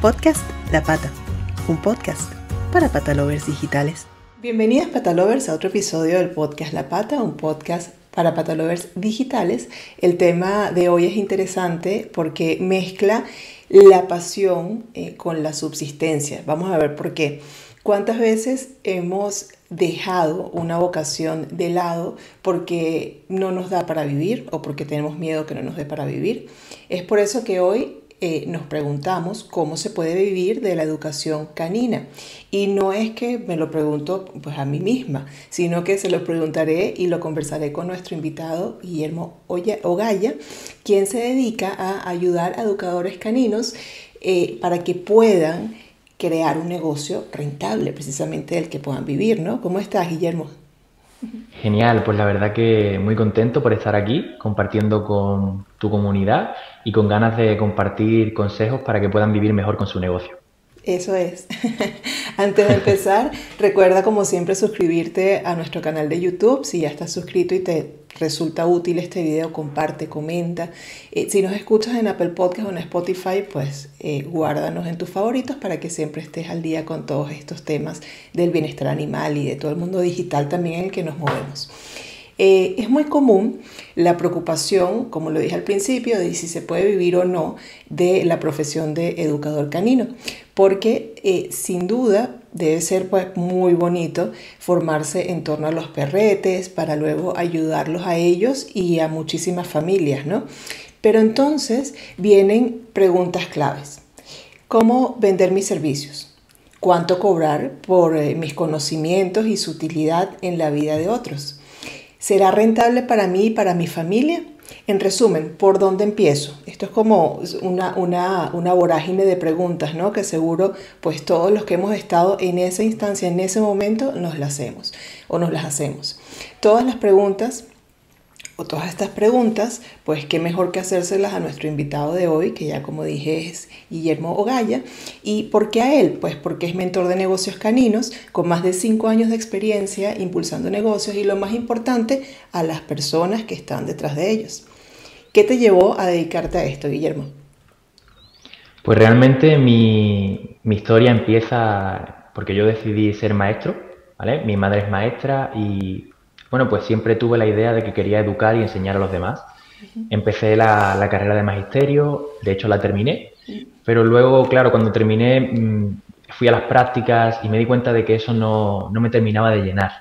Podcast La Pata, un podcast para patalovers digitales. Bienvenidas patalovers a otro episodio del podcast La Pata, un podcast para patalovers digitales. El tema de hoy es interesante porque mezcla la pasión eh, con la subsistencia. Vamos a ver por qué. ¿Cuántas veces hemos dejado una vocación de lado porque no nos da para vivir o porque tenemos miedo que no nos dé para vivir? Es por eso que hoy eh, nos preguntamos cómo se puede vivir de la educación canina. Y no es que me lo pregunto pues a mí misma, sino que se lo preguntaré y lo conversaré con nuestro invitado Guillermo Ogaya, quien se dedica a ayudar a educadores caninos eh, para que puedan crear un negocio rentable, precisamente del que puedan vivir, ¿no? ¿Cómo estás, Guillermo? Genial, pues la verdad que muy contento por estar aquí compartiendo con tu comunidad y con ganas de compartir consejos para que puedan vivir mejor con su negocio. Eso es. Antes de empezar, recuerda como siempre suscribirte a nuestro canal de YouTube. Si ya estás suscrito y te resulta útil este video, comparte, comenta. Eh, si nos escuchas en Apple Podcast o en Spotify, pues eh, guárdanos en tus favoritos para que siempre estés al día con todos estos temas del bienestar animal y de todo el mundo digital también en el que nos movemos. Eh, es muy común la preocupación, como lo dije al principio, de si se puede vivir o no de la profesión de educador canino, porque eh, sin duda debe ser pues, muy bonito formarse en torno a los perretes para luego ayudarlos a ellos y a muchísimas familias, ¿no? Pero entonces vienen preguntas claves. ¿Cómo vender mis servicios? ¿Cuánto cobrar por eh, mis conocimientos y su utilidad en la vida de otros? ¿Será rentable para mí y para mi familia? En resumen, ¿por dónde empiezo? Esto es como una, una, vorágine de preguntas, ¿no? Que seguro, pues todos los que hemos estado en esa instancia, en ese momento, nos las hacemos o nos las hacemos. Todas las preguntas o todas estas preguntas, pues qué mejor que hacérselas a nuestro invitado de hoy, que ya como dije es Guillermo Ogaya. ¿Y por qué a él? Pues porque es mentor de negocios caninos, con más de cinco años de experiencia impulsando negocios y lo más importante, a las personas que están detrás de ellos. ¿Qué te llevó a dedicarte a esto, Guillermo? Pues realmente mi, mi historia empieza porque yo decidí ser maestro, ¿vale? Mi madre es maestra y bueno, pues siempre tuve la idea de que quería educar y enseñar a los demás. Empecé la, carrera de magisterio, de hecho la terminé, pero luego, claro, cuando terminé mm, fui a las prácticas y me di cuenta de que eso no, me terminaba de llenar.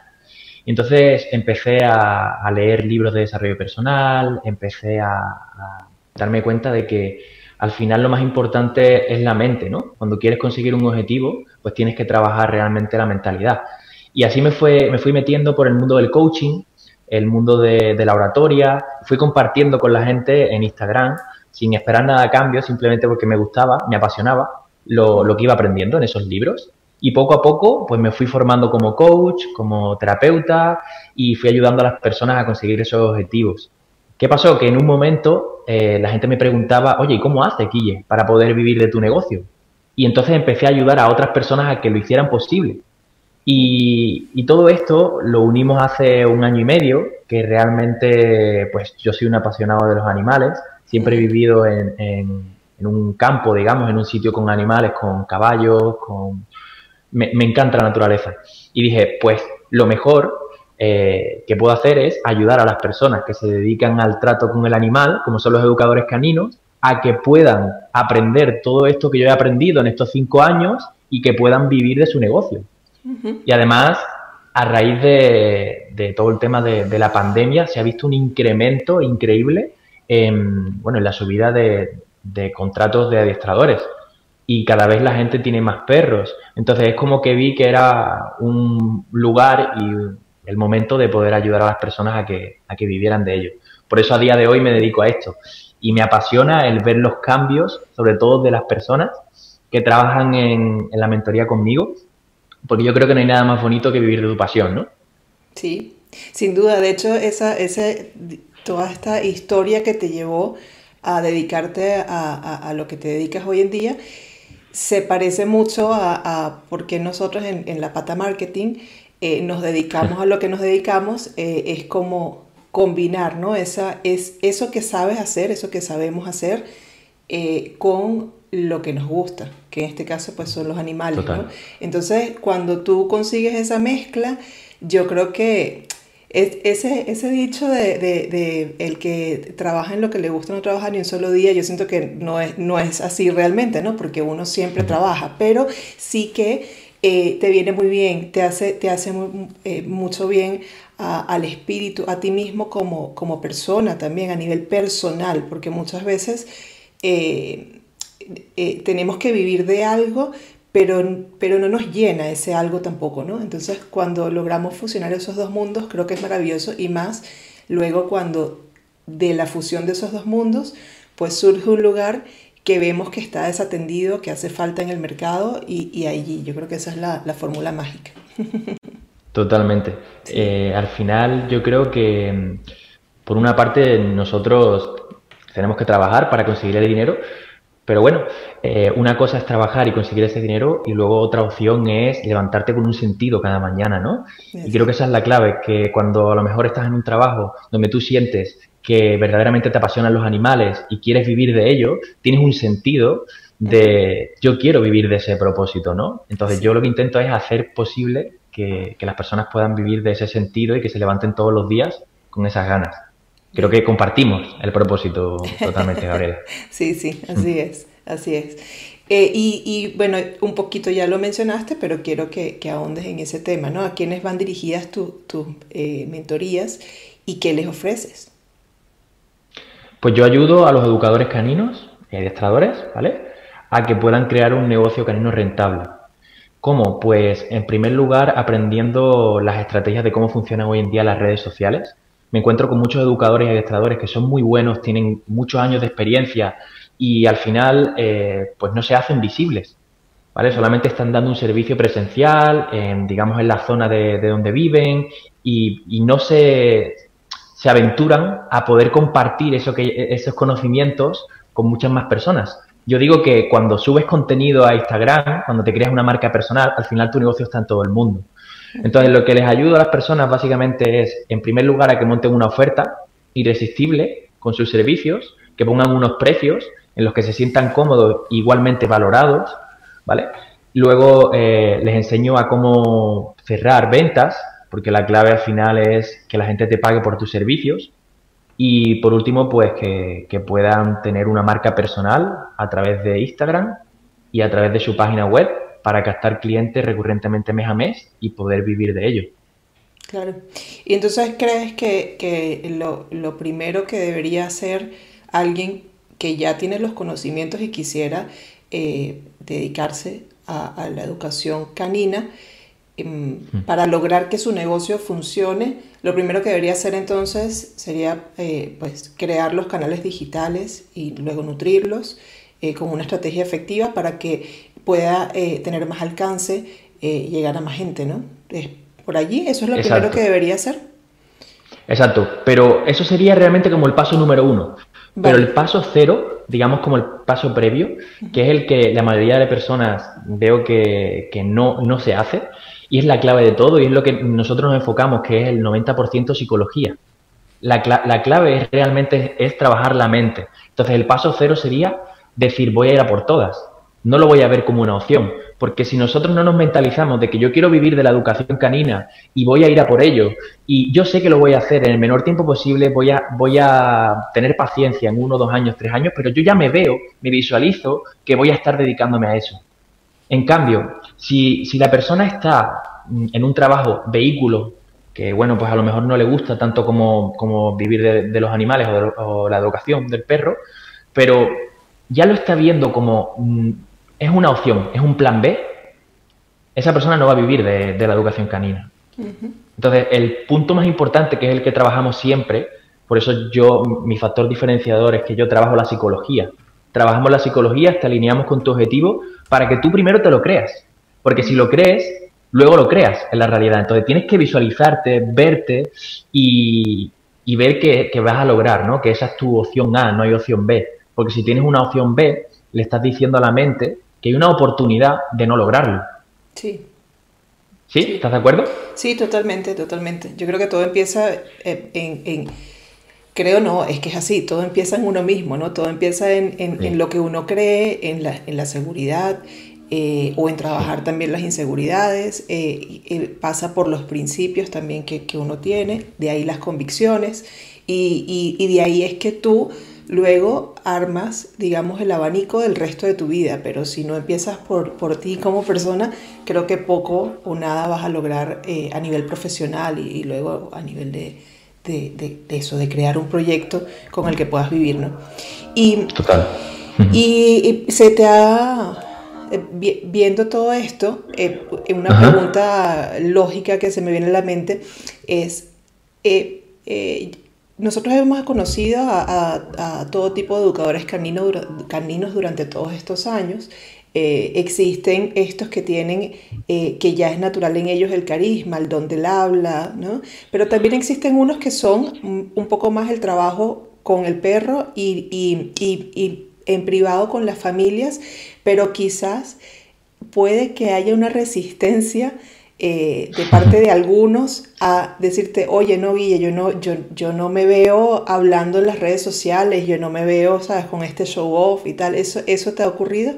Y entonces empecé a, leer libros de desarrollo personal, empecé a, a darme cuenta de que al final lo más importante es la mente, ¿no? Cuando quieres conseguir un objetivo, pues tienes que trabajar realmente la mentalidad. Y así me, fue, me fui metiendo por el mundo del coaching, el mundo de, la oratoria, fui compartiendo con la gente en Instagram sin esperar nada a cambio, simplemente porque me gustaba, me apasionaba lo, lo que iba aprendiendo en esos libros. Y poco a poco, pues me fui formando como coach, como terapeuta y fui ayudando a las personas a conseguir esos objetivos. ¿Qué pasó? Que en un momento eh, la gente me preguntaba, oye, ¿y cómo haces, Guille, para poder vivir de tu negocio? Y entonces empecé a ayudar a otras personas a que lo hicieran posible. Y, todo esto lo unimos hace un año y medio, que realmente, pues yo soy un apasionado de los animales, siempre he vivido en, un campo, digamos, en un sitio con animales, con caballos, con... Me, encanta la naturaleza. Y dije, pues lo mejor eh, que puedo hacer es ayudar a las personas que se dedican al trato con el animal, como son los educadores caninos, a que puedan aprender todo esto que yo he aprendido en estos cinco años y que puedan vivir de su negocio. Y además, a raíz de, todo el tema de, la pandemia, se ha visto un incremento increíble en, bueno, en la subida de, contratos de adiestradores. Y cada vez la gente tiene más perros. Entonces es como que vi que era un lugar y el momento de poder ayudar a las personas a que, a que vivieran de ello. Por eso a día de hoy me dedico a esto. Y me apasiona el ver los cambios, sobre todo de las personas que trabajan en, en la mentoría conmigo, porque yo creo que no hay nada más bonito que vivir de tu pasión, ¿no? Sí, sin duda. De hecho, esa, ese, toda esta historia que te llevó a dedicarte a, lo que te dedicas hoy en día se parece mucho a, por qué nosotros en, la pata marketing eh, nos dedicamos a lo que nos dedicamos. Eh, es como combinar, ¿no? Esa, es eso que sabes hacer, eso que sabemos hacer, eh, con lo que nos gusta, que en este caso pues son los animales. ¿no? Entonces, cuando tú consigues esa mezcla, yo creo que ese, ese dicho de, de, el que trabaja en lo que le gusta no trabaja ni un solo día, yo siento que no es, no es así realmente, ¿no? Porque uno siempre trabaja, pero sí que eh, te viene muy bien, te hace, te hace eh, mucho bien al espíritu, a ti mismo como, como persona también, a nivel personal, porque muchas veces eh, tenemos que vivir de algo, pero, pero no nos llena ese algo tampoco, ¿no? Entonces, cuando logramos fusionar esos dos mundos, creo que es maravilloso y más luego cuando de la fusión de esos dos mundos, pues surge un lugar que vemos que está desatendido, que hace falta en el mercado y, y allí yo creo que esa es la, la fórmula mágica. Totalmente. Eh, al final yo creo que por una parte nosotros tenemos que trabajar para conseguir el dinero, pero bueno, eh, una cosa es trabajar y conseguir ese dinero y luego otra opción es levantarte con un sentido cada mañana, ¿no? Y creo que esa es la clave, que cuando a lo mejor estás en un trabajo donde tú sientes que verdaderamente te apasionan los animales y quieres vivir de ello, tienes un sentido de yo quiero vivir de ese propósito, ¿no? Entonces yo lo que intento es hacer posible que, que las personas puedan vivir de ese sentido y que se levanten todos los días con esas ganas creo que compartimos el propósito totalmente, Gabriela. sí, sí, así es, así es. Eh, y, bueno, un poquito ya lo mencionaste, pero quiero que, que ahondes en ese tema, ¿no? ¿A quiénes van dirigidas tus eh, mentorías y qué les ofreces? Pues yo ayudo a los educadores caninos, adiestradores, ¿vale? A que puedan crear un negocio canino rentable. ¿Cómo? Pues en primer lugar aprendiendo las estrategias de cómo funcionan hoy en día las redes sociales, me encuentro con muchos educadores y adiestradores que son muy buenos, tienen muchos años de experiencia y al final eh, pues no se hacen visibles. ¿Vale? Solamente están dando un servicio presencial, digamos, en la zona de, donde viven y, no se, se, aventuran a poder compartir eso que, esos conocimientos con muchas más personas. Yo digo que cuando subes contenido a Instagram, cuando te creas una marca personal, al final tu negocio está en todo el mundo. Entonces, lo que les ayuda a las personas básicamente es, en primer lugar, a que monten una oferta irresistible con sus servicios, que pongan unos precios en los que se sientan cómodos, igualmente valorados, ¿vale? Luego eh, les enseño a cómo cerrar ventas, porque la clave al final es que la gente te pague por tus servicios. Y por último, pues que, que puedan tener una marca personal a través de Instagram y a través de su página web para captar clientes recurrentemente mes a mes y poder vivir de ello. Claro. Y entonces crees que, lo, primero que debería hacer alguien que ya tiene los conocimientos y quisiera eh, dedicarse a, la educación canina, em, para lograr que su negocio funcione, lo primero que debería hacer entonces sería eh, pues, crear los canales digitales y luego nutrirlos eh, con una estrategia efectiva para que pueda eh, tener más alcance, eh, llegar a más gente, ¿no? por allí, eso es lo primero que debería hacer. Exacto, pero eso sería realmente como el paso número uno. Pero el paso cero, digamos como el paso previo, que es el que la mayoría de personas veo que, no, no se hace, y es la clave de todo, y es lo que nosotros nos enfocamos, que es el 90% psicología. La, la, clave es realmente es trabajar la mente. Entonces el paso cero sería decir voy a ir a por todas no lo voy a ver como una opción. Porque si nosotros no nos mentalizamos de que yo quiero vivir de la educación canina y voy a ir a por ello, y yo sé que lo voy a hacer en el menor tiempo posible, voy a, voy a tener paciencia en uno, dos años, tres años, pero yo ya me veo, me visualizo que voy a estar dedicándome a eso. En cambio, si, si la persona está en un trabajo, vehículo, que bueno, pues a lo mejor no le gusta tanto como, como vivir de, los animales o, o la educación del perro, pero ya lo está viendo como mm, es una opción, es un plan B, esa persona no va a vivir de, la educación canina. Entonces, el punto más importante, que es el que trabajamos siempre, por eso yo, mi factor diferenciador es que yo trabajo la psicología. Trabajamos la psicología, te alineamos con tu objetivo para que tú primero te lo creas. Porque si lo crees, luego lo creas en la realidad. Entonces tienes que visualizarte, verte y, ver que, que, vas a lograr, ¿no? Que esa es tu opción A, no hay opción B. Porque si tienes una opción B, le estás diciendo a la mente que hay una oportunidad de no lograrlo. Sí. ¿Sí? ¿Estás de acuerdo? Sí, totalmente, totalmente. Yo creo que todo empieza eh, en, Creo no, es que es así, todo empieza en uno mismo, ¿no? Todo empieza en, en, lo que uno cree, en la, en la seguridad, eh, o en trabajar también las inseguridades, eh, pasa por los principios también que, que, uno tiene, de ahí las convicciones, y, y, y, de ahí es que tú luego armas, digamos, el abanico del resto de tu vida, pero si no empiezas por, por ti como persona, creo que poco o nada vas a lograr eh, a nivel profesional y, luego a nivel de, de, de, eso, de crear un proyecto con el que puedas vivir, ¿no? Y, Total. y se te ha eh, viendo todo esto, eh, una pregunta lógica que se me viene a la mente es, eh, nosotros hemos conocido a, todo tipo de educadores caninos, durante todos estos años. existen estos que tienen, que ya es natural en ellos el carisma, el don del habla, ¿no? Pero también existen unos que son un poco más el trabajo con el perro y, y, y en privado con las familias, pero quizás puede que haya una resistencia eh, de parte de algunos a decirte, oye, no, Guille, yo no, yo, yo no me veo hablando en las redes sociales, yo no me veo, ¿sabes?, con este show off y tal. ¿Eso, eso te ha ocurrido?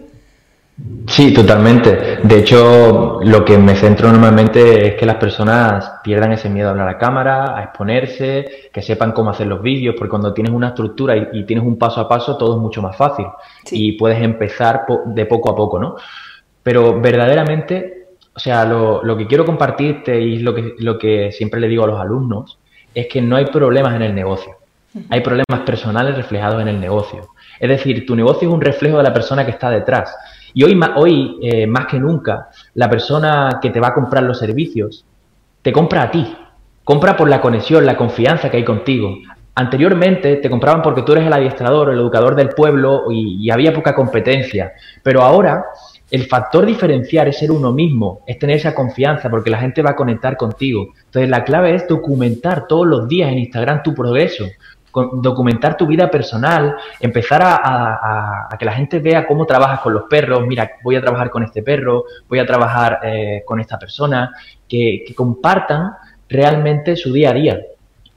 Sí, totalmente. De hecho, lo que me centro normalmente es que las personas pierdan ese miedo a hablar a cámara, a exponerse, que sepan cómo hacer los vídeos, porque cuando tienes una estructura y, tienes un paso a paso, todo es mucho más fácil y puedes empezar de poco a poco, ¿no? Pero verdaderamente, o sea, lo, lo, que quiero compartirte y lo que, lo que siempre le digo a los alumnos es que no hay problemas en el negocio, hay problemas personales reflejados en el negocio. Es decir, tu negocio es un reflejo de la persona que está detrás. Y hoy, hoy eh, más que nunca, la persona que te va a comprar los servicios te compra a ti. Compra por la conexión, la confianza que hay contigo. Anteriormente te compraban porque tú eres el adiestrador, el educador del pueblo y, había poca competencia. Pero ahora el factor diferencial es ser uno mismo, es tener esa confianza porque la gente va a conectar contigo. Entonces la clave es documentar todos los días en Instagram tu progreso documentar tu vida personal, empezar a, que la gente vea cómo trabajas con los perros, mira, voy a trabajar con este perro, voy a trabajar eh, con esta persona, que, compartan realmente su día a día.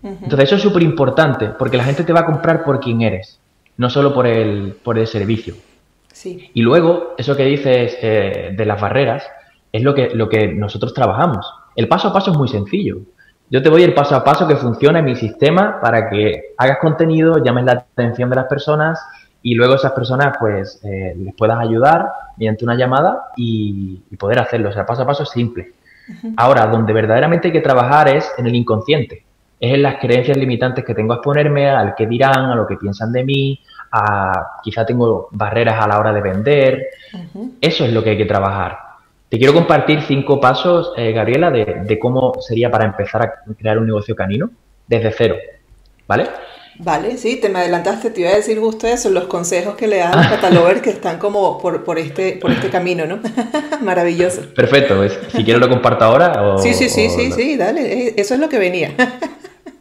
Entonces eso es súper importante, porque la gente te va a comprar por quien eres, no solo por el, por el servicio. Sí. Y luego, eso que dices eh, de las barreras, es lo que, lo que nosotros trabajamos. El paso a paso es muy sencillo. Yo te voy el paso a paso que funciona en mi sistema para que hagas contenido, llames la atención de las personas y luego esas personas pues eh, les puedas ayudar mediante una llamada y, poder hacerlo. O sea, paso a paso es simple. Ahora, donde verdaderamente hay que trabajar es en el inconsciente. Es en las creencias limitantes que tengo a exponerme, al que dirán, a lo que piensan de mí, a quizá tengo barreras a la hora de vender. Eso es lo que hay que trabajar. Te quiero compartir cinco pasos, eh, Gabriela, de, cómo sería para empezar a crear un negocio canino desde cero. ¿Vale? Vale, sí, te me adelantaste, te iba a decir justo eso, los consejos que le dan a los catalogers que están como por, por, este, por este camino, ¿no? Maravilloso. Perfecto, pues, si quieres lo comparto ahora. sí, sí, sí, sí, sí, dale, eh, eso es lo que venía.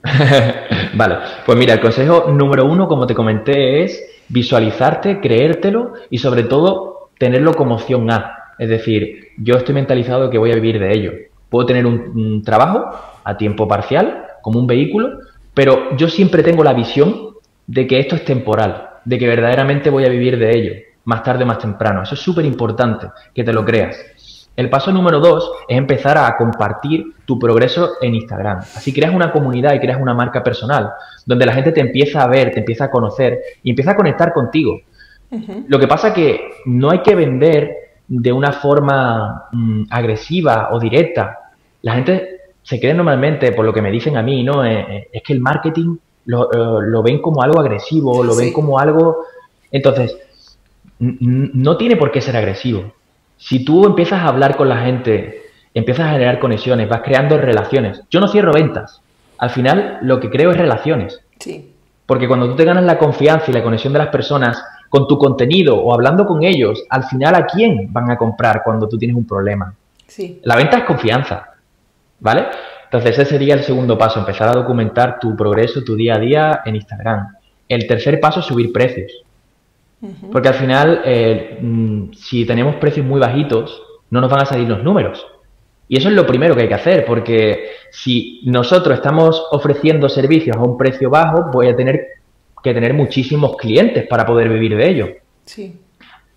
vale, pues mira, el consejo número uno, como te comenté, es visualizarte, creértelo y sobre todo tenerlo como opción A. Es decir, yo estoy mentalizado que voy a vivir de ello. Puedo tener un, trabajo a tiempo parcial, como un vehículo, pero yo siempre tengo la visión de que esto es temporal, de que verdaderamente voy a vivir de ello, más tarde más temprano. Eso es súper importante, que te lo creas. El paso número dos es empezar a compartir tu progreso en Instagram. Así creas una comunidad y creas una marca personal, donde la gente te empieza a ver, te empieza a conocer y empieza a conectar contigo. Lo que pasa que no hay que vender de una forma mm, agresiva o directa. La gente se cree normalmente, por lo que me dicen a mí, ¿no? Eh, eh, es que el marketing lo, eh, lo, ven como algo agresivo, lo ven como algo... Entonces, no tiene por qué ser agresivo. Si tú empiezas a hablar con la gente, empiezas a generar conexiones, vas creando relaciones. Yo no cierro ventas. Al final, lo que creo es relaciones. Sí. Porque cuando tú te ganas la confianza y la conexión de las personas, con tu contenido o hablando con ellos, al final a quién van a comprar cuando tú tienes un problema. Sí. La venta es confianza, ¿vale? Entonces ese sería el segundo paso, empezar a documentar tu progreso, tu día a día en Instagram. El tercer paso es subir precios. Porque al final, eh, mm, si tenemos precios muy bajitos, no nos van a salir los números. Y eso es lo primero que hay que hacer, porque si nosotros estamos ofreciendo servicios a un precio bajo, voy a tener que tener muchísimos clientes para poder vivir de ello. Sí.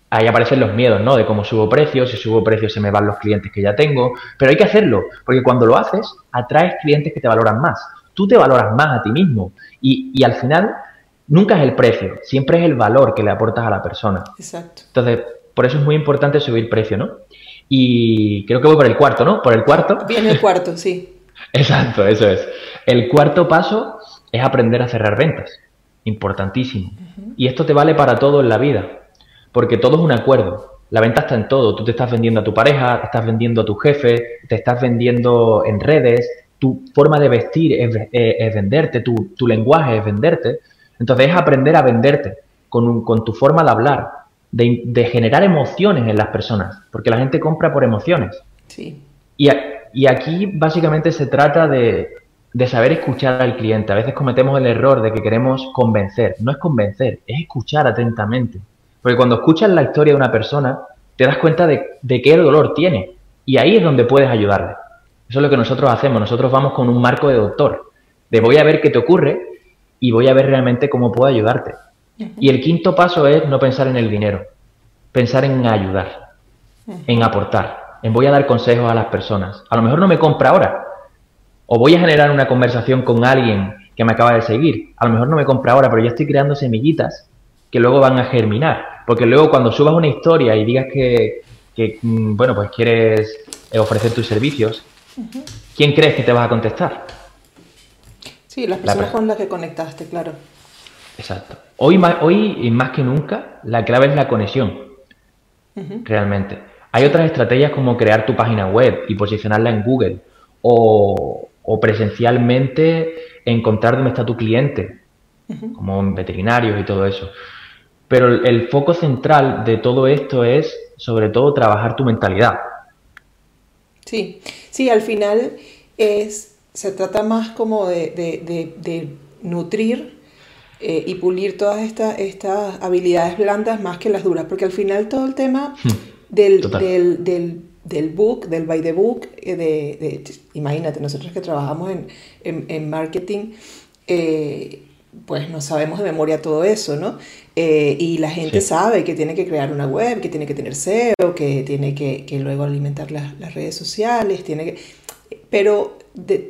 Ahí aparecen los miedos, ¿no? De cómo subo precios, si subo precios se me van los clientes que ya tengo, pero hay que hacerlo, porque cuando lo haces, atraes clientes que te valoran más. Tú te valoras más a ti mismo y, y al final nunca es el precio, siempre es el valor que le aportas a la persona. Exacto. Entonces, por eso es muy importante subir precio, ¿no? Y creo que voy por el cuarto, ¿no? Por el cuarto. Viene el cuarto, sí. Exacto, eso es. El cuarto paso es aprender a cerrar ventas. Importantísimo. Y esto te vale para todo en la vida, porque todo es un acuerdo. La venta está en todo. Tú te estás vendiendo a tu pareja, te estás vendiendo a tu jefe, te estás vendiendo en redes, tu forma de vestir es, eh, venderte, tu, lenguaje es venderte. Entonces es aprender a venderte con, con tu forma de hablar, de, generar emociones en las personas, porque la gente compra por emociones. Sí. Y, y aquí básicamente se trata de, de saber escuchar al cliente. A veces cometemos el error de que queremos convencer. No es convencer, es escuchar atentamente. Porque cuando escuchas la historia de una persona, te das cuenta de, de qué dolor tiene. Y ahí es donde puedes ayudarle. Eso es lo que nosotros hacemos. Nosotros vamos con un marco de doctor. De voy a ver qué te ocurre y voy a ver realmente cómo puedo ayudarte. Y el quinto paso es no pensar en el dinero, pensar en ayudar, en aportar, en voy a dar consejos a las personas. A lo mejor no me compra ahora, o voy a generar una conversación con alguien que me acaba de seguir. A lo mejor no me compra ahora, pero ya estoy creando semillitas que luego van a germinar. Porque luego cuando subas una historia y digas que, mm, bueno, pues quieres eh, ofrecer tus servicios, ¿quién crees que te vas a contestar? Sí, las personas con las que conectaste, claro. Exacto. Hoy más, hoy, más que nunca, la clave es la conexión. Realmente. Hay otras estrategias como crear tu página web y posicionarla en Google. O, presencialmente encontrar dónde está tu cliente, como en veterinarios y todo eso. Pero el, foco central de todo esto es, sobre todo, trabajar tu mentalidad. Sí, sí, al final es, se trata más como de, nutrir eh, y pulir todas estas estas habilidades blandas más que las duras, porque al final todo el tema hmm, del, del del book, del by the book, eh, de, imagínate, nosotros que trabajamos en, marketing, eh, pues no sabemos de memoria todo eso, ¿no? Eh, y la gente sabe que tiene que crear una web, que tiene que tener SEO, que tiene que, luego alimentar las, redes sociales, tiene que... Pero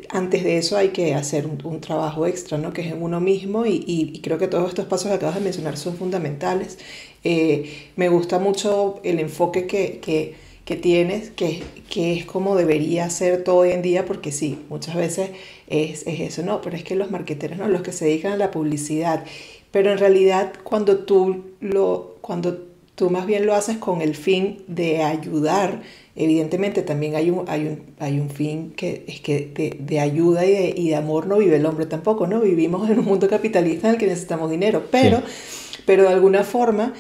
antes de eso hay que hacer un, trabajo extra, ¿no? Que es en uno mismo y, creo que todos estos pasos que acabas de mencionar son fundamentales. me gusta mucho el enfoque que que tienes, que, que es como debería ser todo hoy en día, porque sí, muchas veces es, es, eso, no, pero es que los marqueteros, ¿no? los que se dedican a la publicidad, pero en realidad cuando tú, lo, cuando tú más bien lo haces con el fin de ayudar, evidentemente también hay un, hay un, hay un fin que es que de, de ayuda y de, y de, amor no vive el hombre tampoco, ¿no? Vivimos en un mundo capitalista en el que necesitamos dinero, pero, pero de alguna forma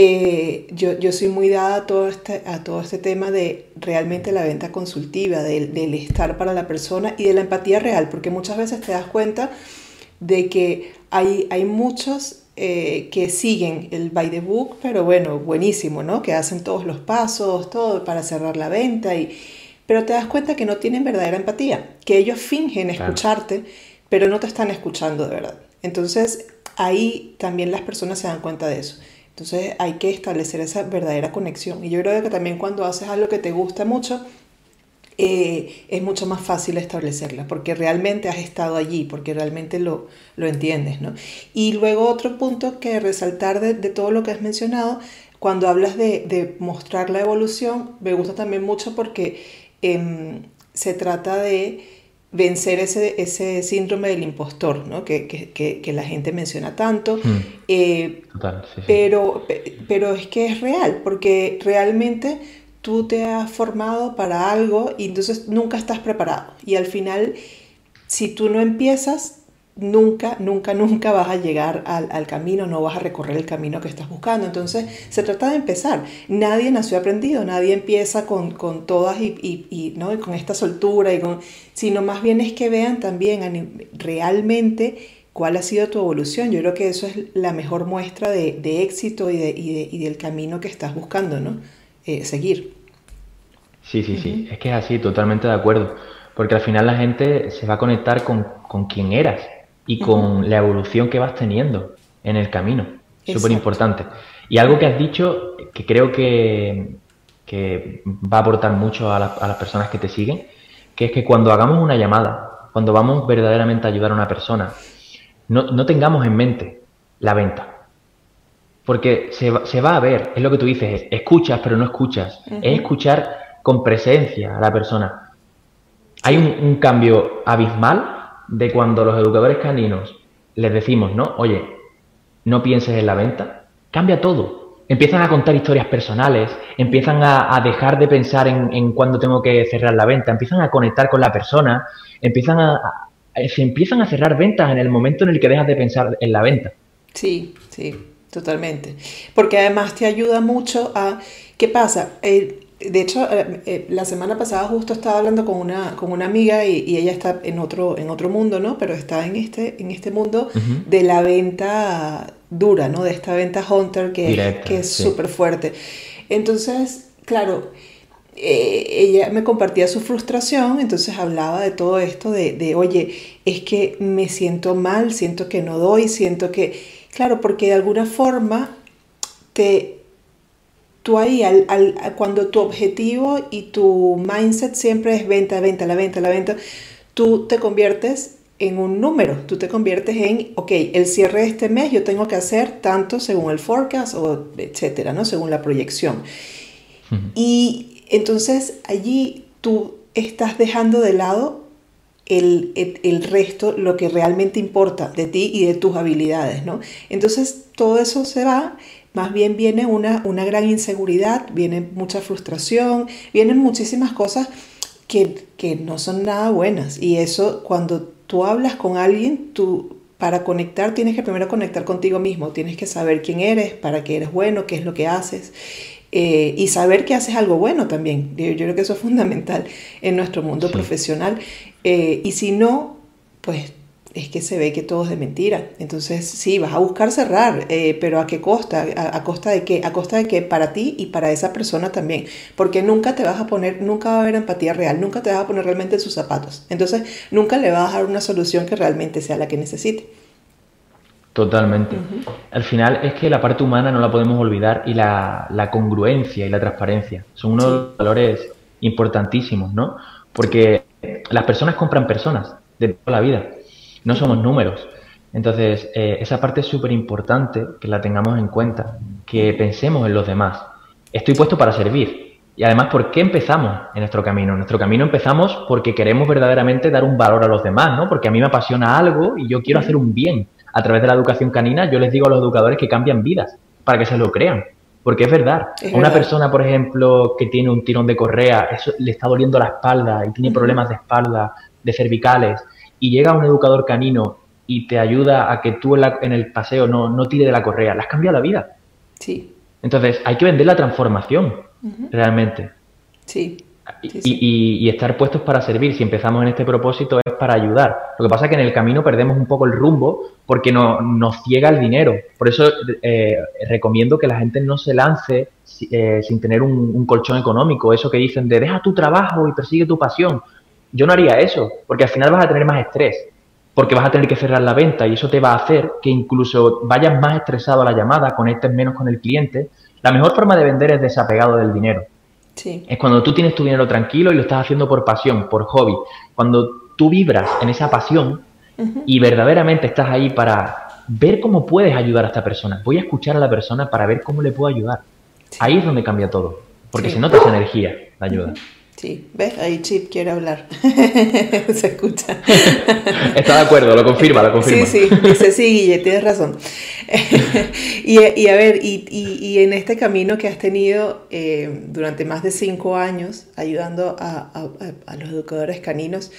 eh, yo, yo, soy muy dada a todo, este, a todo este tema de realmente la venta consultiva, del, estar para la persona y de la empatía real, porque muchas veces te das cuenta de que hay, hay muchos eh, que siguen el by the book, pero bueno, buenísimo, ¿no? Que hacen todos los pasos, todo para cerrar la venta, y, pero te das cuenta que no tienen verdadera empatía, que ellos fingen escucharte, pero no te están escuchando de verdad. Entonces ahí también las personas se dan cuenta de eso. Entonces hay que establecer esa verdadera conexión. Y yo creo que también cuando haces algo que te gusta mucho, eh, es mucho más fácil establecerla, porque realmente has estado allí, porque realmente lo, lo entiendes. ¿no? Y luego otro punto que resaltar de, todo lo que has mencionado, cuando hablas de, de, mostrar la evolución, me gusta también mucho porque em, se trata de vencer ese, ese síndrome del impostor, ¿no? que, que, que, la gente menciona tanto. Hmm. Eh, pero, pero es que es real, porque realmente tú te has formado para algo y entonces nunca estás preparado. Y al final, si tú no empiezas, nunca, nunca, nunca vas a llegar al, camino, no vas a recorrer el camino que estás buscando. Entonces, se trata de empezar. Nadie nació aprendido, nadie empieza con, todas y, ¿no? con esta soltura, y con, sino más bien es que vean también realmente cuál ha sido tu evolución. Yo creo que eso es la mejor muestra de, éxito y, de, y, del camino que estás buscando, ¿no? Eh, seguir. Sí, sí, sí, es que es así, totalmente de acuerdo. Porque al final la gente se va a conectar con, con quién eras y con la evolución que vas teniendo en el camino. Súper importante. Y algo que has dicho que creo que, que va a aportar mucho a, a, las personas que te siguen, que es que cuando hagamos una llamada, cuando vamos verdaderamente a ayudar a una persona, no, no tengamos en mente la venta. Porque se va, se va, a ver, es lo que tú dices, escuchas pero no escuchas. Es escuchar con presencia a la persona. Hay un, un, cambio abismal de cuando los educadores caninos les decimos, ¿no? Oye, no pienses en la venta, cambia todo. Empiezan a contar historias personales, empiezan a, dejar de pensar en, en cuándo tengo que cerrar la venta, empiezan a conectar con la persona, empiezan a, se empiezan a cerrar ventas en el momento en el que dejas de pensar en la venta. Sí, sí, totalmente. Porque además te ayuda mucho a... ¿Qué pasa? Eh, de hecho, eh, eh, la semana pasada justo estaba hablando con una, con una amiga y, ella está en otro, en otro mundo, ¿no? Pero está en este, en este mundo de la venta dura, ¿no? De esta venta hunter que, que es súper fuerte. Entonces, claro, eh, ella me compartía su frustración, entonces hablaba de todo esto, de, de, oye, es que me siento mal, siento que no doy, siento que, claro, porque de alguna forma te tú ahí, al, cuando tu objetivo y tu mindset siempre es venta, venta, la venta, la venta, tú te conviertes en un número, tú te conviertes en, ok, el cierre de este mes yo tengo que hacer tanto según el forecast o etcétera, ¿no? Según la proyección. Y entonces allí tú estás dejando de lado el, el, resto, lo que realmente importa de ti y de tus habilidades, ¿no? Entonces todo eso se va más bien viene una, una gran inseguridad, viene mucha frustración, vienen muchísimas cosas que, que no son nada buenas. Y eso cuando tú hablas con alguien, tú para conectar tienes que primero conectar contigo mismo, tienes que saber quién eres, para qué eres bueno, qué es lo que haces. Eh, y saber que haces algo bueno también. Yo, creo que eso es fundamental en nuestro mundo profesional. Eh, y si no, pues es que se ve que todo es de mentira. Entonces, sí, vas a buscar cerrar, eh, pero ¿a qué costa? ¿A, costa de qué? A costa de que para ti y para esa persona también. Porque nunca te vas a poner, nunca va a haber empatía real, nunca te vas a poner realmente en sus zapatos. Entonces, nunca le vas a dar una solución que realmente sea la que necesite. Totalmente. Al final es que la parte humana no la podemos olvidar y la, congruencia y la transparencia son unos de los valores importantísimos, ¿no? Porque las personas compran personas de toda la vida no somos números. Entonces, eh, esa parte es súper importante que la tengamos en cuenta, que pensemos en los demás. Estoy puesto para servir. Y además, ¿por qué empezamos en nuestro camino? En nuestro camino empezamos porque queremos verdaderamente dar un valor a los demás, ¿no? Porque a mí me apasiona algo y yo quiero hacer un bien. A través de la educación canina, yo les digo a los educadores que cambian vidas para que se lo crean. Porque es verdad. Una persona, por ejemplo, que tiene un tirón de correa, eso le está doliendo la espalda y tiene problemas de espalda, de cervicales, y llega un educador canino y te ayuda a que tú en, el paseo no, no tire de la correa, le has cambiado la vida. Sí. Entonces, hay que vender la transformación, realmente. Sí. Y, y, estar puestos para servir. Si empezamos en este propósito es para ayudar. Lo que pasa es que en el camino perdemos un poco el rumbo porque no, nos ciega el dinero. Por eso eh, recomiendo que la gente no se lance eh, sin tener un, un, colchón económico. Eso que dicen de deja tu trabajo y persigue tu pasión. Yo no haría eso, porque al final vas a tener más estrés, porque vas a tener que cerrar la venta y eso te va a hacer que incluso vayas más estresado a la llamada, conectes menos con el cliente. La mejor forma de vender es desapegado del dinero. Sí. Es cuando tú tienes tu dinero tranquilo y lo estás haciendo por pasión, por hobby. Cuando tú vibras en esa pasión y verdaderamente estás ahí para ver cómo puedes ayudar a esta persona. Voy a escuchar a la persona para ver cómo le puedo ayudar. Ahí es donde cambia todo, porque se nota esa energía, la ayuda. Sí, ¿ves? Ahí Chip quiere hablar. Se escucha. Está de acuerdo, lo confirma, lo confirma. Sí, sí, dice, sí, Guille, tienes razón. y, y, a ver, y, y, en este camino que has tenido eh, durante más de cinco años ayudando a, a, a, los educadores caninos,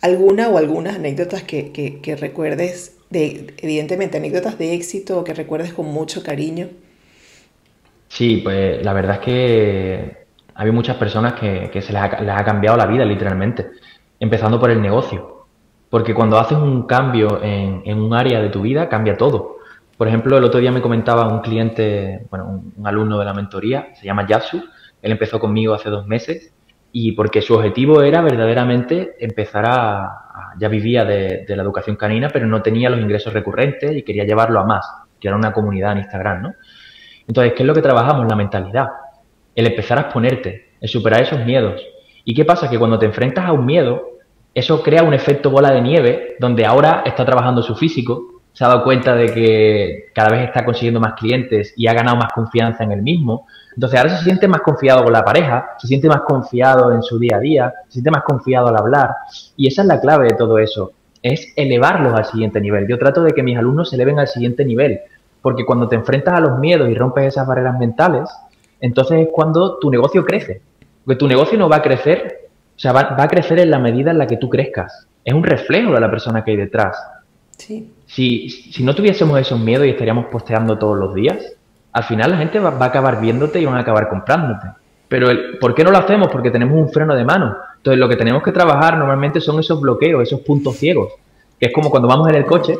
¿alguna o algunas anécdotas que, que, que recuerdes, de, evidentemente anécdotas de éxito o que recuerdes con mucho cariño? Sí, pues la verdad es que hay muchas personas que, se les ha, cambiado la vida literalmente, empezando por el negocio. Porque cuando haces un cambio en, un área de tu vida, cambia todo. Por ejemplo, el otro día me comentaba un cliente, bueno, un, alumno de la mentoría, se llama Yasu, él empezó conmigo hace dos meses y porque su objetivo era verdaderamente empezar a, ya vivía de, la educación canina, pero no tenía los ingresos recurrentes y quería llevarlo a más, que era una comunidad en Instagram, ¿no? Entonces, ¿qué es lo que trabajamos? La mentalidad, el empezar a exponerte, el superar esos miedos. ¿Y qué pasa? Que cuando te enfrentas a un miedo, eso crea un efecto bola de nieve, donde ahora está trabajando su físico, se ha dado cuenta de que cada vez está consiguiendo más clientes y ha ganado más confianza en él mismo. Entonces ahora se siente más confiado con la pareja, se siente más confiado en su día a día, se siente más confiado al hablar. Y esa es la clave de todo eso, es elevarlos al siguiente nivel. Yo trato de que mis alumnos se eleven al siguiente nivel, porque cuando te enfrentas a los miedos y rompes esas barreras mentales, entonces es cuando tu negocio crece. Porque tu negocio no va a crecer, o sea, va, va a crecer en la medida en la que tú crezcas. Es un reflejo de la persona que hay detrás. Sí. Si, si no tuviésemos esos miedos y estaríamos posteando todos los días, al final la gente va, a acabar viéndote y van a acabar comprándote. Pero el, ¿por qué no lo hacemos? Porque tenemos un freno de mano. Entonces lo que tenemos que trabajar normalmente son esos bloqueos, esos puntos ciegos. Que es como cuando vamos en el coche,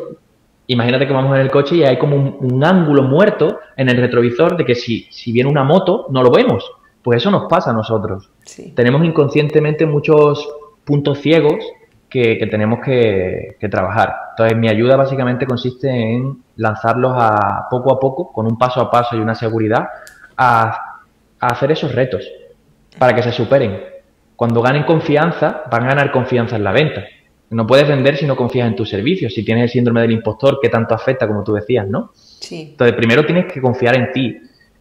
imagínate que vamos en el coche y hay como un, ángulo muerto en el retrovisor de que si, si viene una moto no lo vemos. Pues eso nos pasa a nosotros. Tenemos inconscientemente muchos puntos ciegos que, tenemos que, trabajar. Entonces, mi ayuda básicamente consiste en lanzarlos a poco a poco, con un paso a paso y una seguridad, a, hacer esos retos para que se superen. Cuando ganen confianza, van a ganar confianza en la venta. No puedes vender si no confías en tus servicios, si tienes el síndrome del impostor que tanto afecta, como tú decías, ¿no? Sí. Entonces, primero tienes que confiar en ti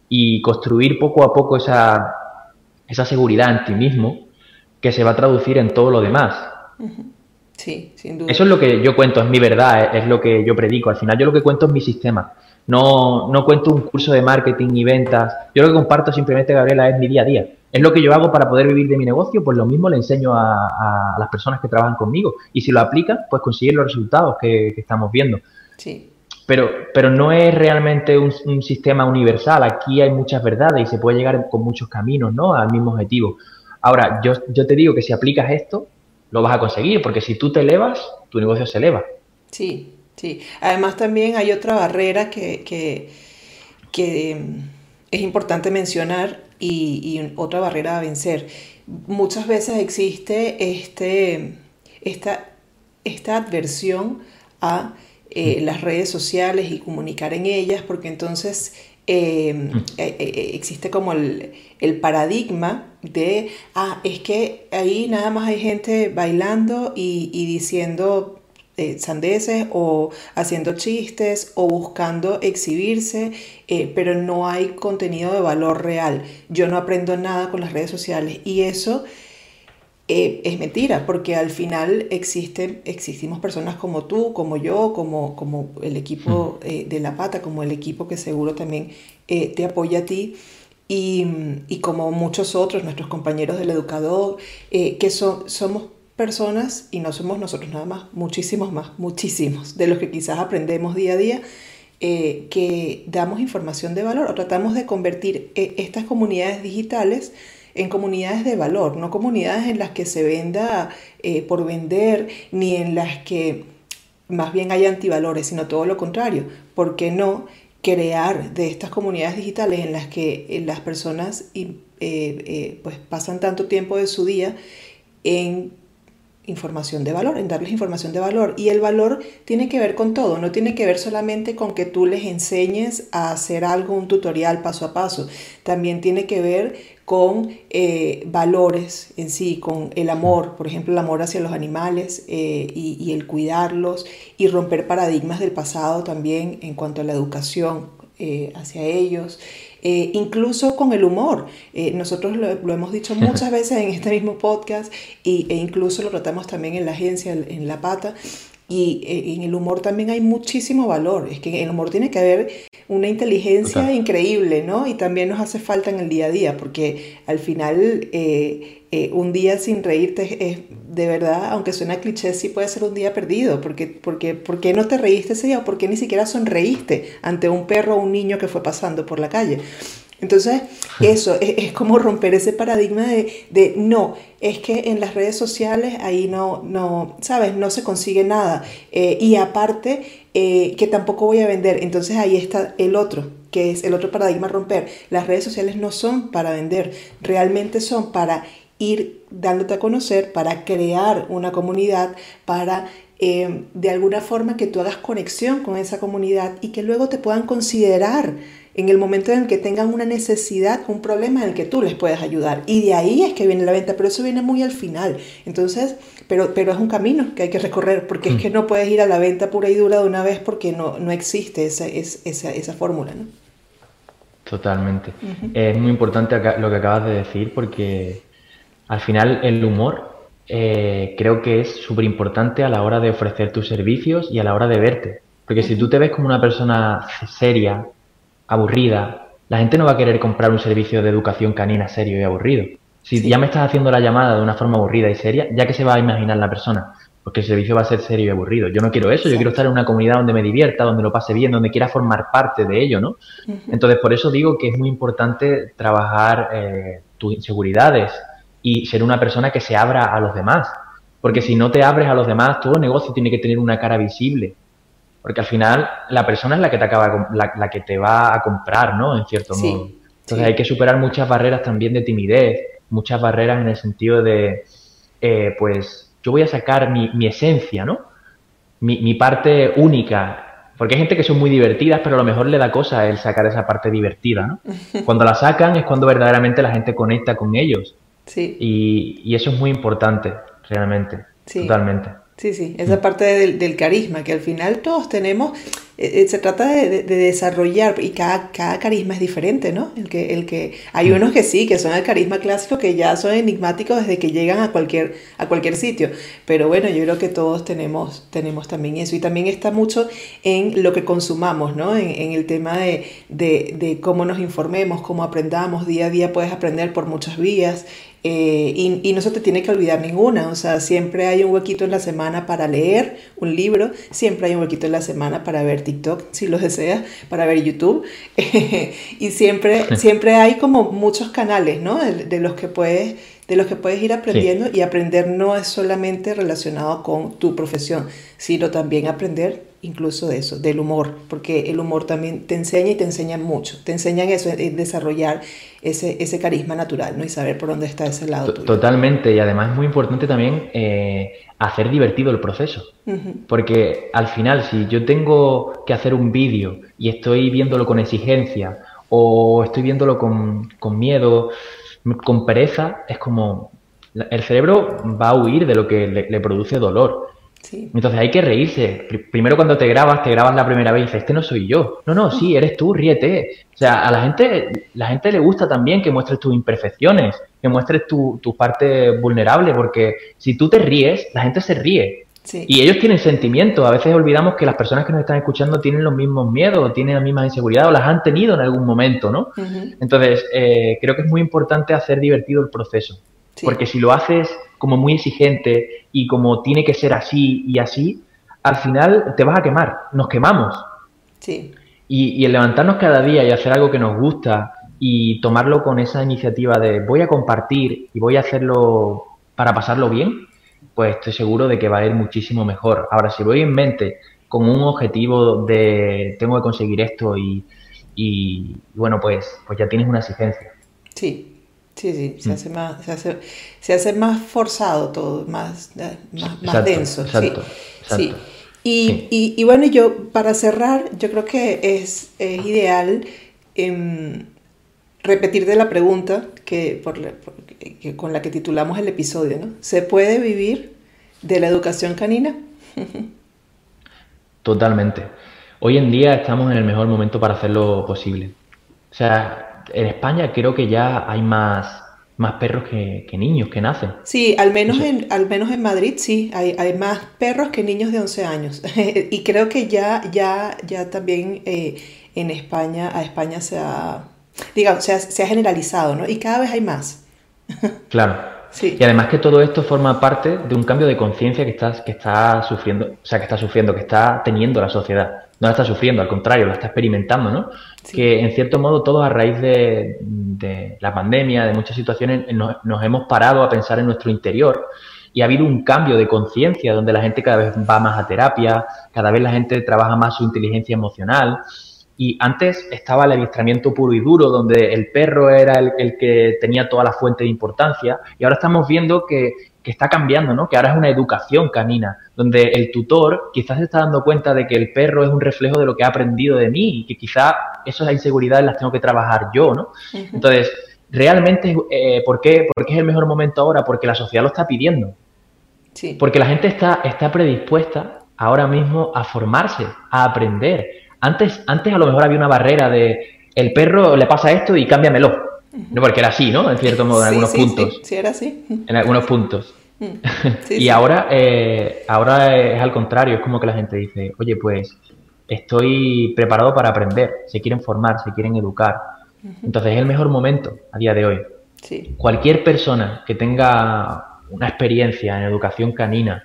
y construir poco a poco esa, esa seguridad en ti mismo que se va a traducir en todo lo demás. Sí, sin duda. Eso es lo que yo cuento, es mi verdad, es, lo que yo predico. Al final yo lo que cuento es mi sistema. No, no cuento un curso de marketing y ventas. Yo lo que comparto simplemente, Gabriela, es mi día a día. Es lo que yo hago para poder vivir de mi negocio, pues lo mismo le enseño a, las personas que trabajan conmigo. Y si lo aplican, pues consiguen los resultados que, estamos viendo. Sí. Pero, pero no es realmente un, un, sistema universal. Aquí hay muchas verdades y se puede llegar con muchos caminos ¿no? al mismo objetivo. Ahora, yo, yo te digo que si aplicas esto, lo vas a conseguir, porque si tú te elevas, tu negocio se eleva. Sí, sí. Además también hay otra barrera que, que, mm, es importante mencionar y, otra barrera a vencer. Muchas veces existe este, esta, esta adversión a eh, las redes sociales y comunicar en ellas, porque entonces Em, mm. eh, eh, existe como el, paradigma de, ah, es que ahí nada más hay gente bailando y, diciendo eh, sandeces o haciendo chistes o buscando exhibirse, pero no hay contenido de valor real. Yo no aprendo nada con las redes sociales y eso eh, es mentira, porque al final existen, existimos personas como tú, como yo, como, como el equipo eh, de La Pata, como el equipo que seguro también eh, te apoya a ti. Y, y, como muchos otros, nuestros compañeros del educador, que son, somos personas, y no somos nosotros nada más, muchísimos más, muchísimos, de los que quizás aprendemos día a día, que damos información de valor o tratamos de convertir estas comunidades digitales en comunidades de valor, no comunidades en las que se venda eh, por vender, ni en las que más bien hay antivalores, sino todo lo contrario. ¿Por qué no crear de estas comunidades digitales en las que eh, las personas eh, pues pasan tanto tiempo de su día en información de valor, en darles información de valor. Y el valor tiene que ver con todo, no tiene que ver solamente con que tú les enseñes a hacer algo, un tutorial paso a paso. También tiene que ver con eh, valores en sí, con el amor, por ejemplo, el amor hacia los animales eh, y, el cuidarlos y romper paradigmas del pasado también en cuanto a la educación eh, hacia ellos. Incluso con el humor. nosotros lo, hemos dicho muchas veces en este mismo podcast y, e incluso lo tratamos también en la agencia, en La Pata. Y en el humor también hay muchísimo valor. Es que en el humor tiene que haber una inteligencia increíble, ¿no? Y también nos hace falta en el día a día, porque al final eh, eh, un día sin reírte es, de verdad, aunque suena cliché, sí puede ser un día perdido, porque, porque ¿por qué no te reíste ese día o por qué ni siquiera sonreíste ante un perro o un niño que fue pasando por la calle? Entonces, eso es, como romper ese paradigma de, no, es que en las redes sociales ahí no, no ¿sabes? No se consigue nada. Eh, y aparte, eh, que tampoco voy a vender. Entonces ahí está el otro, que es el otro paradigma romper. Las redes sociales no son para vender, realmente son para ir dándote a conocer, para crear una comunidad, para eh, de alguna forma que tú hagas conexión con esa comunidad y que luego te puedan considerar en el momento en el que tengan una necesidad, un problema en el que tú les puedes ayudar. Y de ahí es que viene la venta, pero eso viene muy al final. Entonces, pero, pero es un camino que hay que recorrer, porque es mm. que no puedes ir a la venta pura y dura de una vez porque no, no existe esa, esa, esa fórmula. ¿no? Totalmente. Es muy importante lo que acabas de decir porque al final el humor eh, creo que es súper importante a la hora de ofrecer tus servicios y a la hora de verte. Porque si tú te ves como una persona seria, aburrida, la gente no va a querer comprar un servicio de educación canina serio y aburrido. Si ya me estás haciendo la llamada de una forma aburrida y seria, ya que se va a imaginar la persona, porque el servicio va a ser serio y aburrido. Yo no quiero eso, yo quiero estar en una comunidad donde me divierta, donde lo pase bien, donde quiera formar parte de ello, ¿no? Entonces, por eso digo que es muy importante trabajar eh, tus inseguridades y ser una persona que se abra a los demás. Porque si no te abres a los demás, todo negocio tiene que tener una cara visible. Porque al final la persona es la que te acaba la, que te va a comprar, ¿no? En cierto modo. Entonces hay que superar muchas barreras también de timidez, muchas barreras en el sentido de, eh, pues, yo voy a sacar mi, esencia, ¿no? Mi, parte única. Porque hay gente que son muy divertidas, pero a lo mejor le da cosa el sacar esa parte divertida, ¿no? Cuando la sacan es cuando verdaderamente la gente conecta con ellos. Sí. Y, y eso es muy importante, realmente. Sí. Totalmente. Sí, sí, esa parte del, carisma, que al final todos tenemos, eh, eh, se trata de, desarrollar, y cada, cada, carisma es diferente, ¿no? El que, el que, hay unos que sí, que son el carisma clásico, que ya son enigmáticos desde que llegan a cualquier, a cualquier sitio, pero bueno, yo creo que todos tenemos, tenemos también eso, y también está mucho en lo que consumamos, ¿no? En, en el tema de, de, cómo nos informemos, cómo aprendamos, día a día puedes aprender por muchas vías, eh, y, no se te tiene que olvidar ninguna, o sea, siempre hay un huequito en la semana para leer un libro, siempre hay un huequito en la semana para ver TikTok, si lo deseas, para ver YouTube, y siempre, siempre hay como muchos canales, ¿no? De, los que puedes de los que puedes ir aprendiendo y aprender no es solamente relacionado con tu profesión, sino también aprender incluso de eso, del humor, porque el humor también te enseña y te enseña mucho, te enseñan eso, desarrollar ese, ese carisma natural, ¿no? Y saber por dónde está ese lado. Totalmente, y además es muy importante también eh, hacer divertido el proceso, porque al final si yo tengo que hacer un vídeo y estoy viéndolo con exigencia o estoy viéndolo con, con miedo, con pereza, es como el cerebro va a huir de lo que le produce dolor. Entonces hay que reírse. Primero cuando te grabas, te grabas la primera vez y dices, este no soy yo. No, no, sí, eres tú, ríete. O sea, a la gente, la gente le gusta también que muestres tus imperfecciones, que muestres tu, tu parte vulnerable, porque si tú te ríes, la gente se ríe. Y ellos tienen sentimientos. A veces olvidamos que las personas que nos están escuchando tienen los mismos miedos, tienen las mismas inseguridades o las han tenido en algún momento, ¿no? Entonces, eh, creo que es muy importante hacer divertido el proceso. Porque si lo haces como muy exigente y como tiene que ser así y así, al final te vas a quemar, nos quemamos. Sí. Y, el levantarnos cada día y hacer algo que nos gusta y tomarlo con esa iniciativa de voy a compartir y voy a hacerlo para pasarlo bien, pues estoy seguro de que va a ir muchísimo mejor. Ahora, si voy en mente con un objetivo de tengo que conseguir esto y, y bueno, pues, pues ya tienes una exigencia. Sí, Sí, sí, se, mm. hace más, se, hace, se hace más forzado todo, más, más, denso. Exacto, sí, Y, Y, y, bueno, yo para cerrar, yo creo que es, es ideal eh, repetir de la pregunta que, por, que, con la que titulamos el episodio, ¿no? ¿Se puede vivir de la educación canina? Totalmente. Hoy en día estamos en el mejor momento para hacerlo posible. O sea, en España creo que ya hay más, más perros que, niños que nacen. Sí, al menos, en, al menos en Madrid sí, hay, hay más perros que niños de 11 años. y creo que ya, ya, ya también eh, en España, a España se ha, digamos, se ha, se ha generalizado, ¿no? Y cada vez hay más. claro. Sí. Y además que todo esto forma parte de un cambio de conciencia que está, que está sufriendo, o sea, que está sufriendo, que está teniendo la sociedad no la está sufriendo, al contrario, la está experimentando, ¿no? Que en cierto modo todos a raíz de, la pandemia, de muchas situaciones, nos, hemos parado a pensar en nuestro interior y ha habido un cambio de conciencia donde la gente cada vez va más a terapia, cada vez la gente trabaja más su inteligencia emocional Y antes estaba el adiestramiento puro y duro, donde el perro era el, el que tenía toda la fuente de importancia, y ahora estamos viendo que que está cambiando, ¿no? Que ahora es una educación canina, donde el tutor quizás se está dando cuenta de que el perro es un reflejo de lo que ha aprendido de mí y que quizás esas inseguridades las tengo que trabajar yo, ¿no? Entonces, realmente, eh, ¿por, qué, ¿por, qué, es el mejor momento ahora? Porque la sociedad lo está pidiendo. Sí. Porque la gente está, está predispuesta ahora mismo a formarse, a aprender. Antes, antes a lo mejor había una barrera de el perro le pasa esto y cámbiamelo. No, porque era así, ¿no? En cierto modo, en algunos puntos. Sí, sí, era así. En algunos puntos. Mm. y ahora, eh, ahora es al contrario, es como que la gente dice, oye, pues estoy preparado para aprender, se quieren formar, se quieren educar. Entonces es el mejor momento a día de hoy. Cualquier persona que tenga una experiencia en educación canina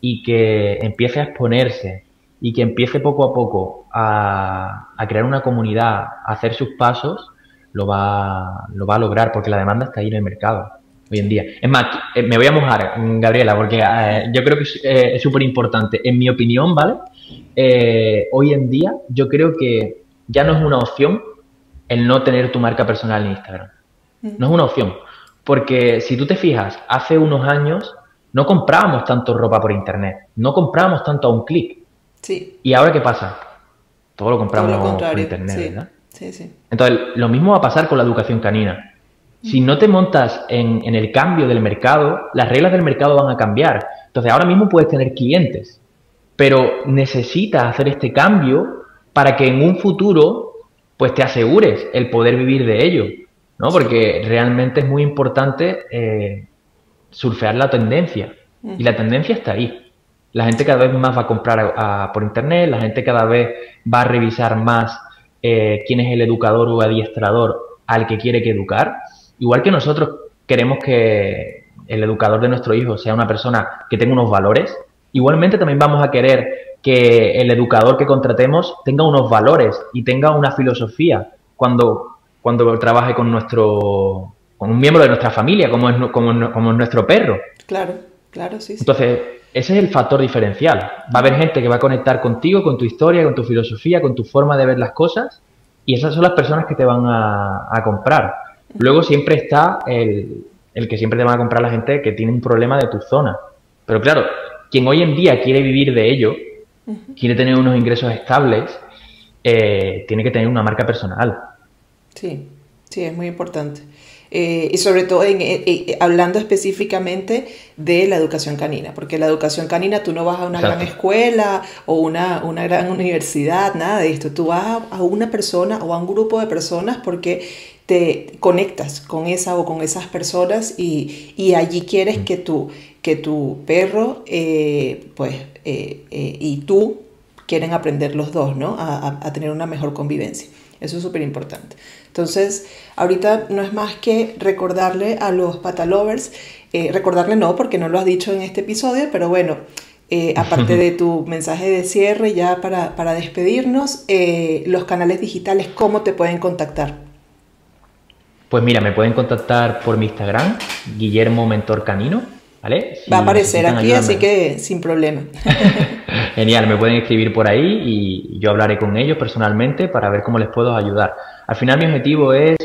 y que empiece a exponerse y que empiece poco a poco a, a crear una comunidad, a hacer sus pasos, lo va, lo va a lograr porque la demanda está ahí en el mercado hoy en día. Es más, eh, me voy a mojar, Gabriela, porque eh, yo creo que es súper importante. En mi opinión, ¿vale? Eh, hoy en día yo creo que ya no es una opción el no tener tu marca personal en Instagram. No es una opción. Porque si tú te fijas, hace unos años no comprábamos tanto ropa por internet, no comprábamos tanto a un clic. Sí. ¿Y ahora qué pasa? Todo lo compramos por internet, ¿verdad? Sí, sí. Entonces, lo mismo va a pasar con la educación canina. Si no te montas en, el cambio del mercado, las reglas del mercado van a cambiar. Entonces ahora mismo puedes tener clientes, pero necesitas hacer este cambio para que en un futuro pues te asegures el poder vivir de ello, ¿no? Porque realmente es muy importante eh, surfear la tendencia y la tendencia está ahí. La gente cada vez más va a comprar por internet, la gente cada vez va a revisar más eh, quién es el educador o adiestrador al que quiere que educar igual que nosotros queremos que el educador de nuestro hijo sea una persona que tenga unos valores, igualmente también vamos a querer que el educador que contratemos tenga unos valores y tenga una filosofía cuando, cuando trabaje con nuestro con un miembro de nuestra familia, como es, como, como nuestro perro. Claro, claro, sí, sí. Entonces, ese es el factor diferencial. Va a haber gente que va a conectar contigo, con tu historia, con tu filosofía, con tu forma de ver las cosas, y esas son las personas que te van a, a comprar. Luego siempre está el, que siempre te va a comprar la gente que tiene un problema de tu zona. Pero claro, quien hoy en día quiere vivir de ello, quiere tener unos ingresos estables, eh, tiene que tener una marca personal. Sí, sí, es muy importante. Eh, y sobre todo en, eh, hablando específicamente de la educación canina, porque la educación canina tú no vas a una gran escuela o una, una, gran universidad, nada de esto, tú vas a una persona o a un grupo de personas porque te conectas con esa o con esas personas y, y allí quieres que tu, que tu perro eh, pues, eh, eh, y tú quieren aprender los dos, ¿no? A, a, tener una mejor convivencia. Eso es súper importante. Entonces, ahorita no es más que recordarle a los patalovers, recordarle no, porque no lo has dicho en este episodio, pero bueno, aparte de tu mensaje de cierre ya para, para despedirnos, los canales digitales, ¿cómo te pueden contactar? Pues mira, me pueden contactar por mi Instagram, Guillermo Mentor Canino, ¿vale? Va a aparecer aquí, así que sin problema. Genial, me pueden escribir por ahí y yo hablaré con ellos personalmente para ver cómo les puedo ayudar. Al final mi objetivo es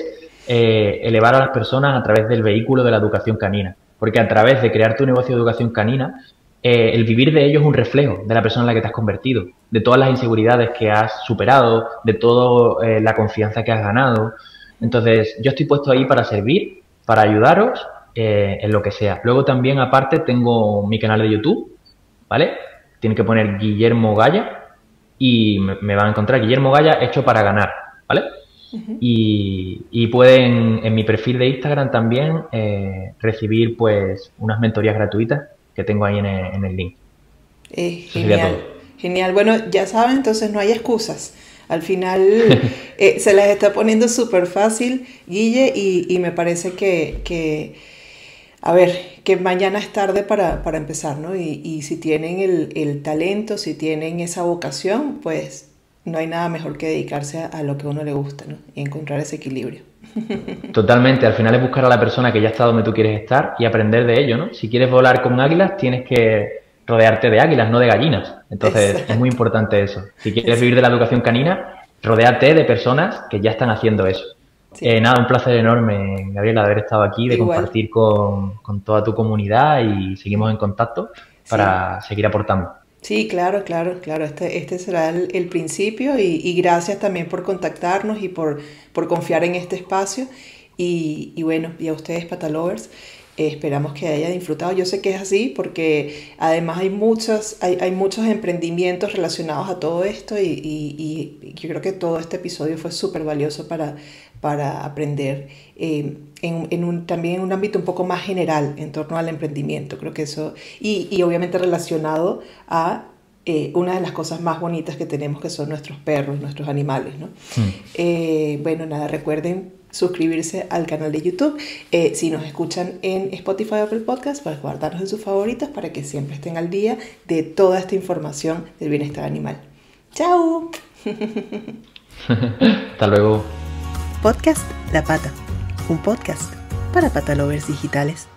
eh, elevar a las personas a través del vehículo de la educación canina, porque a través de crear tu negocio de educación canina, eh, el vivir de ello es un reflejo de la persona en la que te has convertido, de todas las inseguridades que has superado, de toda eh, la confianza que has ganado. Entonces, yo estoy puesto ahí para servir, para ayudaros en lo que sea. Luego también, aparte, tengo mi canal de YouTube, ¿vale? Tienen que poner Guillermo Gaya y me, van a encontrar Guillermo Gaya hecho para ganar, ¿vale? y, pueden en mi perfil de Instagram también eh, recibir pues unas mentorías gratuitas que tengo ahí en el, link. Eh, genial, genial. Bueno, ya saben, entonces no hay excusas. Al final eh, se las está poniendo súper fácil, Guille, y, me parece que, a ver, que mañana es tarde para, empezar, ¿no? Y, si tienen el, talento, si tienen esa vocación, pues no hay nada mejor que dedicarse a, lo que a uno le gusta, ¿no? Y encontrar ese equilibrio. Totalmente, al final es buscar a la persona que ya está donde tú quieres estar y aprender de ello, ¿no? Si quieres volar con águilas, tienes que rodearte de águilas, no de gallinas. Entonces es muy importante eso. Si quieres vivir de la educación canina, rodeate de personas que ya están haciendo eso. Eh, nada, un placer enorme, Gabriela, haber estado aquí, de compartir con, toda tu comunidad y seguimos en contacto para seguir aportando. Sí, claro, claro, claro. Este, este será el, principio y, gracias también por contactarnos y por, por confiar en este espacio. Y, y bueno, y a ustedes, Patalovers, eh, esperamos que hayan disfrutado. Yo sé que es así porque además hay muchos, hay, hay muchos emprendimientos relacionados a todo esto y, y, y yo creo que todo este episodio fue súper valioso para, para aprender eh, en, en, un, también en un ámbito un poco más general en torno al emprendimiento. Creo que eso, y, y obviamente relacionado a eh, una de las cosas más bonitas que tenemos que son nuestros perros, nuestros animales. ¿no? Hmm. Eh, bueno, nada, recuerden suscribirse al canal de YouTube. si nos escuchan en Spotify o Apple Podcast, pues guardarnos en sus favoritos para que siempre estén al día de toda esta información del bienestar animal. ¡Chao! Hasta luego. Podcast La Pata, un podcast para patalovers digitales.